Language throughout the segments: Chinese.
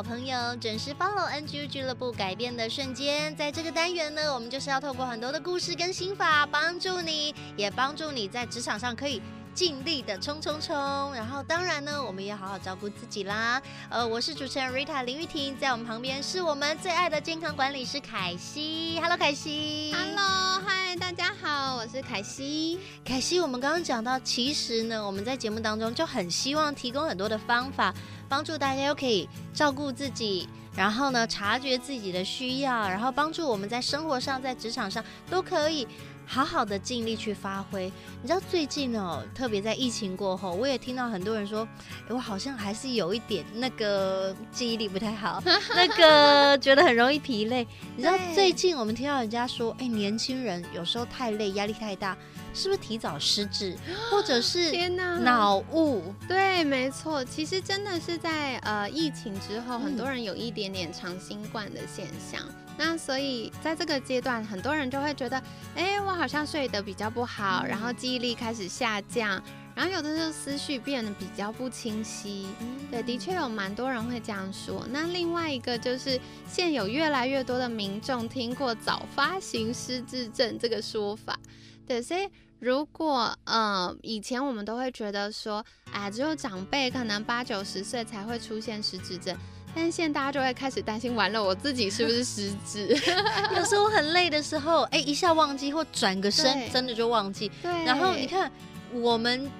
好朋友，准时 follow NGU 俱乐部改变的瞬间，在这个单元呢，我们就是要透过很多的故事跟心法，帮助你，也帮助你在职场上可以尽力的冲冲冲。然后当然呢，我们也好好照顾自己啦。呃，我是主持人 Rita 林玉婷，在我们旁边是我们最爱的健康管理师凯西。Hello，凯西。Hello，嗨，大家好，我是凯西。凯西，我们刚刚讲到，其实呢，我们在节目当中就很希望提供很多的方法。帮助大家又可以照顾自己，然后呢，察觉自己的需要，然后帮助我们在生活上、在职场上都可以好好的尽力去发挥。你知道最近哦，特别在疫情过后，我也听到很多人说，哎，我好像还是有一点那个记忆力不太好，那个觉得很容易疲累。你知道最近我们听到人家说，哎，年轻人有时候太累，压力太大。是不是提早失智，或者是天哪，脑雾？对，没错，其实真的是在呃疫情之后，很多人有一点点长新冠的现象。嗯、那所以在这个阶段，很多人就会觉得，哎，我好像睡得比较不好，嗯、然后记忆力开始下降，然后有的时候思绪变得比较不清晰。嗯、对，的确有蛮多人会这样说。那另外一个就是，现有越来越多的民众听过早发型失智症这个说法。对，所以如果呃以前我们都会觉得说，啊，只有长辈可能八九十岁才会出现失智症，但是现在大家就会开始担心，完了我自己是不是失智？有时候很累的时候，哎，一下忘记或转个身，真的就忘记。对，然后你看我们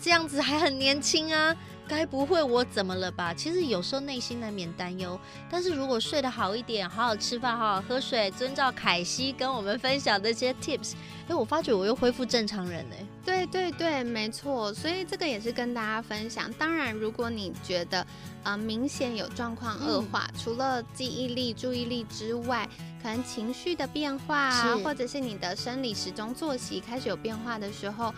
这样子还很年轻啊。该不会我怎么了吧？其实有时候内心难免担忧，但是如果睡得好一点，好好吃饭，好好喝水，遵照凯西跟我们分享的这些 tips，哎，我发觉我又恢复正常人哎。对对对，没错，所以这个也是跟大家分享。当然，如果你觉得呃明显有状况恶化，嗯、除了记忆力、注意力之外，可能情绪的变化，是或者是你的生理时钟作息开始有变化的时候。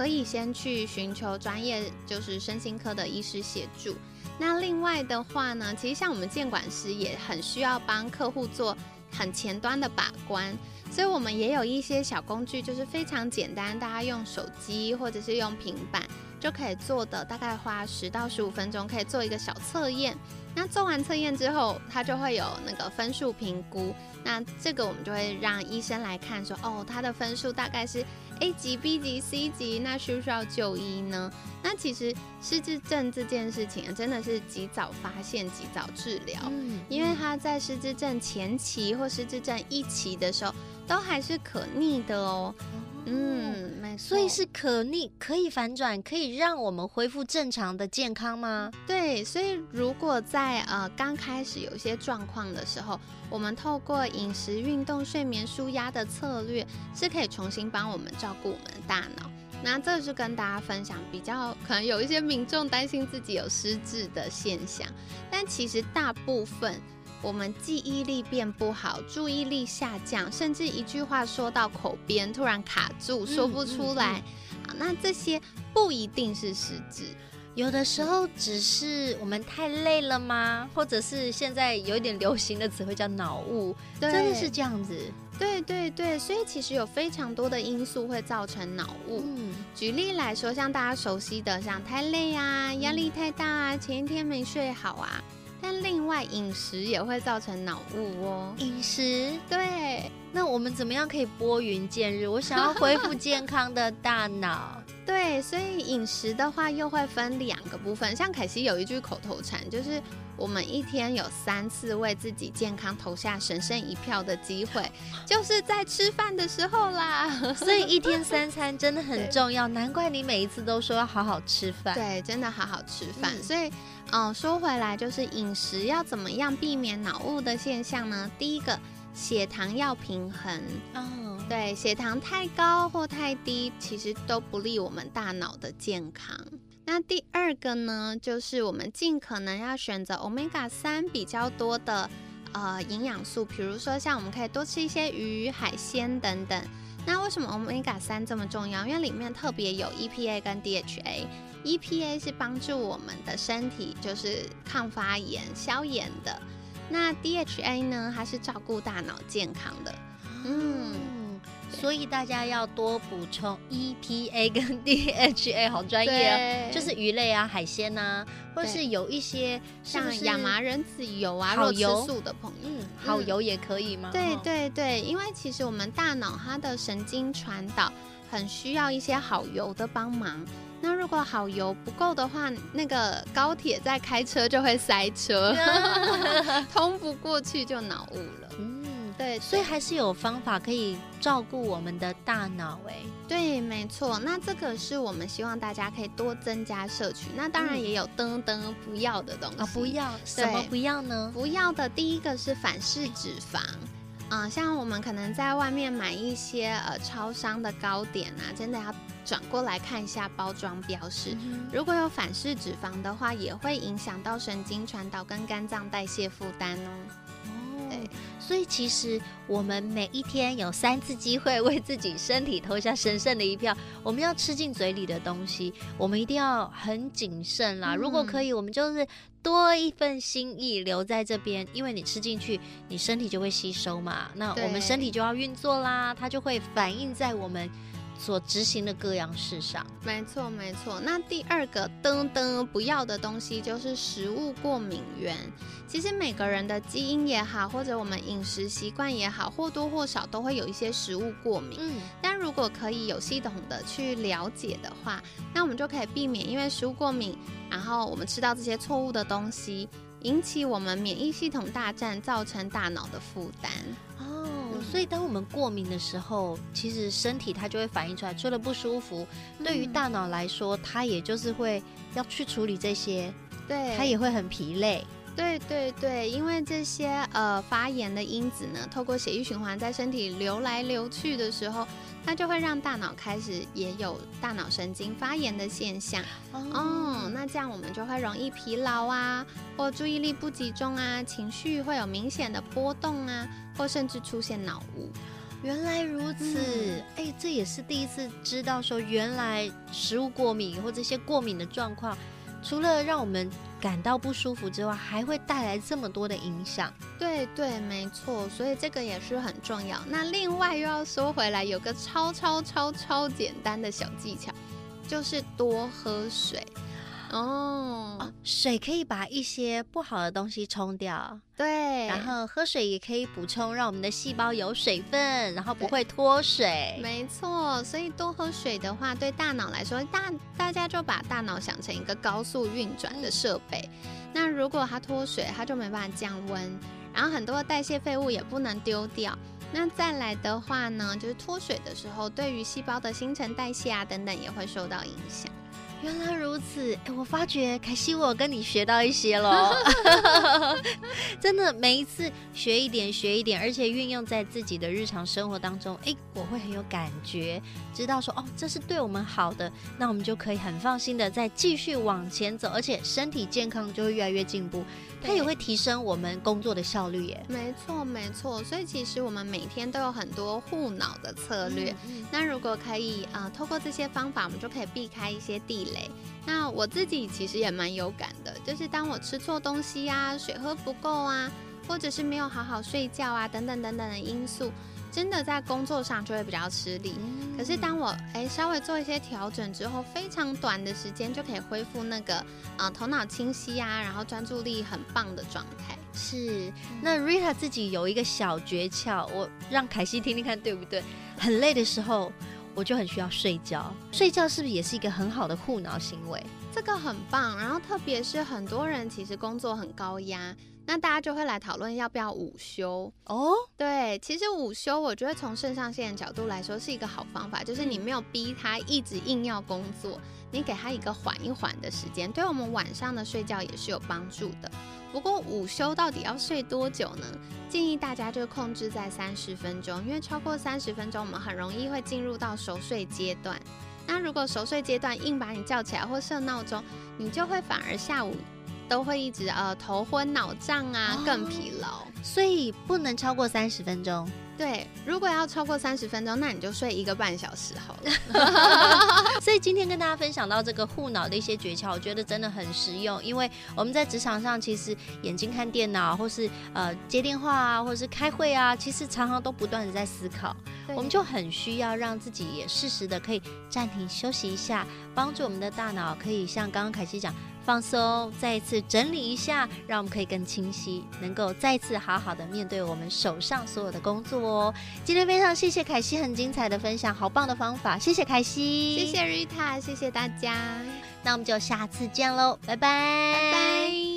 可以先去寻求专业，就是身心科的医师协助。那另外的话呢，其实像我们监管师也很需要帮客户做很前端的把关，所以我们也有一些小工具，就是非常简单，大家用手机或者是用平板就可以做的，大概花十到十五分钟可以做一个小测验。那做完测验之后，他就会有那个分数评估。那这个我们就会让医生来看说，哦，他的分数大概是。A 级、B 级、C 级，那需不需要就医呢？那其实失智症这件事情真的是及早发现、及早治疗，嗯，因为他在失智症前期或失智症一期的时候，都还是可逆的哦。嗯，没错，所以是可逆，可以反转，可以让我们恢复正常的健康吗？对，所以如果在呃刚开始有一些状况的时候，我们透过饮食、运动、睡眠、舒压的策略，是可以重新帮我们照顾我们的大脑。那这是跟大家分享，比较可能有一些民众担心自己有失智的现象，但其实大部分。我们记忆力变不好，注意力下降，甚至一句话说到口边突然卡住，说不出来。嗯嗯嗯、那这些不一定是失智，有的时候只是我们太累了吗？或者是现在有一点流行的词汇叫脑雾，真的是这样子？对对对，所以其实有非常多的因素会造成脑雾。嗯、举例来说，像大家熟悉的，像太累啊，压力太大啊，前一天没睡好啊。但另外饮食也会造成脑雾哦。饮食对，那我们怎么样可以拨云见日？我想要恢复健康的大脑。对，所以饮食的话又会分两个部分。像凯西有一句口头禅，就是我们一天有三次为自己健康投下神圣一票的机会，就是在吃饭的时候啦。所以一天三餐真的很重要，难怪你每一次都说要好好吃饭。对，真的好好吃饭。嗯、所以。嗯，说回来就是饮食要怎么样避免脑雾的现象呢？第一个，血糖要平衡。嗯，对，血糖太高或太低，其实都不利我们大脑的健康。那第二个呢，就是我们尽可能要选择 Omega 三比较多的呃营养素，比如说像我们可以多吃一些鱼、海鲜等等。那为什么 Omega 三这么重要？因为里面特别有 EPA 跟 DHA。EPA 是帮助我们的身体就是抗发炎、消炎的。那 DHA 呢，它是照顾大脑健康的。嗯。所以大家要多补充 EPA 跟 DHA，好专业哦，就是鱼类啊、海鲜啊，或是有一些像亚麻仁籽油啊，好油？素的朋友，嗯，好油也可以吗？对对对，因为其实我们大脑它的神经传导很需要一些好油的帮忙。那如果好油不够的话，那个高铁在开车就会塞车，通不过去就脑雾了。对，所以还是有方法可以照顾我们的大脑哎。对，没错。那这个是我们希望大家可以多增加摄取。那当然也有噔噔不要的东西。啊，不要什么不要呢？不要的第一个是反式脂肪。啊、呃，像我们可能在外面买一些呃超商的糕点啊，真的要转过来看一下包装标示。嗯、如果有反式脂肪的话，也会影响到神经传导跟肝脏代谢负担哦。所以其实我们每一天有三次机会为自己身体投下神圣的一票。我们要吃进嘴里的东西，我们一定要很谨慎啦。嗯、如果可以，我们就是多一份心意留在这边，因为你吃进去，你身体就会吸收嘛。那我们身体就要运作啦，它就会反映在我们。所执行的各样事上，没错没错。那第二个噔噔不要的东西就是食物过敏源。其实每个人的基因也好，或者我们饮食习惯也好，或多或少都会有一些食物过敏。嗯，但如果可以有系统的去了解的话，那我们就可以避免因为食物过敏，然后我们吃到这些错误的东西，引起我们免疫系统大战，造成大脑的负担。哦。所以，当我们过敏的时候，其实身体它就会反映出来，除了不舒服，嗯、对于大脑来说，它也就是会要去处理这些，对，它也会很疲累。对对对，因为这些呃发炎的因子呢，透过血液循环在身体流来流去的时候，它就会让大脑开始也有大脑神经发炎的现象。哦，哦，那这样我们就会容易疲劳啊，或注意力不集中啊，情绪会有明显的波动啊，或甚至出现脑雾。原来如此，哎、嗯欸，这也是第一次知道说，原来食物过敏或这些过敏的状况。除了让我们感到不舒服之外，还会带来这么多的影响。对对，没错，所以这个也是很重要。那另外又要说回来，有个超超超超简单的小技巧，就是多喝水。哦，哦，水可以把一些不好的东西冲掉，对。然后喝水也可以补充，让我们的细胞有水分，然后不会脱水。没错，所以多喝水的话，对大脑来说，大大家就把大脑想成一个高速运转的设备。嗯、那如果它脱水，它就没办法降温，然后很多的代谢废物也不能丢掉。那再来的话呢，就是脱水的时候，对于细胞的新陈代谢啊等等，也会受到影响。原来如此，哎、我发觉凯西，我跟你学到一些喽，真的每一次学一点学一点，而且运用在自己的日常生活当中，哎、欸，我会很有感觉，知道说哦，这是对我们好的，那我们就可以很放心的再继续往前走，而且身体健康就会越来越进步。它也会提升我们工作的效率耶。没错，没错。所以其实我们每天都有很多护脑的策略。嗯嗯、那如果可以啊、呃，透过这些方法，我们就可以避开一些地雷。那我自己其实也蛮有感的，就是当我吃错东西呀、啊，水喝不够啊，或者是没有好好睡觉啊，等等等等的因素。真的在工作上就会比较吃力，嗯、可是当我哎稍微做一些调整之后，非常短的时间就可以恢复那个啊、呃、头脑清晰啊，然后专注力很棒的状态。是，那 Rita 自己有一个小诀窍，我让凯西听听看对不对？很累的时候，我就很需要睡觉，睡觉是不是也是一个很好的护脑行为？这个很棒，然后特别是很多人其实工作很高压。那大家就会来讨论要不要午休哦？对，其实午休我觉得从肾上腺的角度来说是一个好方法，就是你没有逼他一直硬要工作，你给他一个缓一缓的时间，对我们晚上的睡觉也是有帮助的。不过午休到底要睡多久呢？建议大家就控制在三十分钟，因为超过三十分钟，我们很容易会进入到熟睡阶段。那如果熟睡阶段硬把你叫起来或设闹钟，你就会反而下午都会一直呃头昏脑胀啊，更疲劳。所以不能超过三十分钟。对，如果要超过三十分钟，那你就睡一个半小时好了。所以今天跟大家分享到这个护脑的一些诀窍，我觉得真的很实用。因为我们在职场上，其实眼睛看电脑，或是呃接电话啊，或者是开会啊，其实常常都不断的在思考。我们就很需要让自己也适时的可以暂停休息一下，帮助我们的大脑可以像刚刚凯西讲。放松，再一次整理一下，让我们可以更清晰，能够再次好好的面对我们手上所有的工作哦。今天非常谢谢凯西很精彩的分享，好棒的方法，谢谢凯西，谢谢 Rita，谢谢大家，那我们就下次见喽，拜拜，拜拜。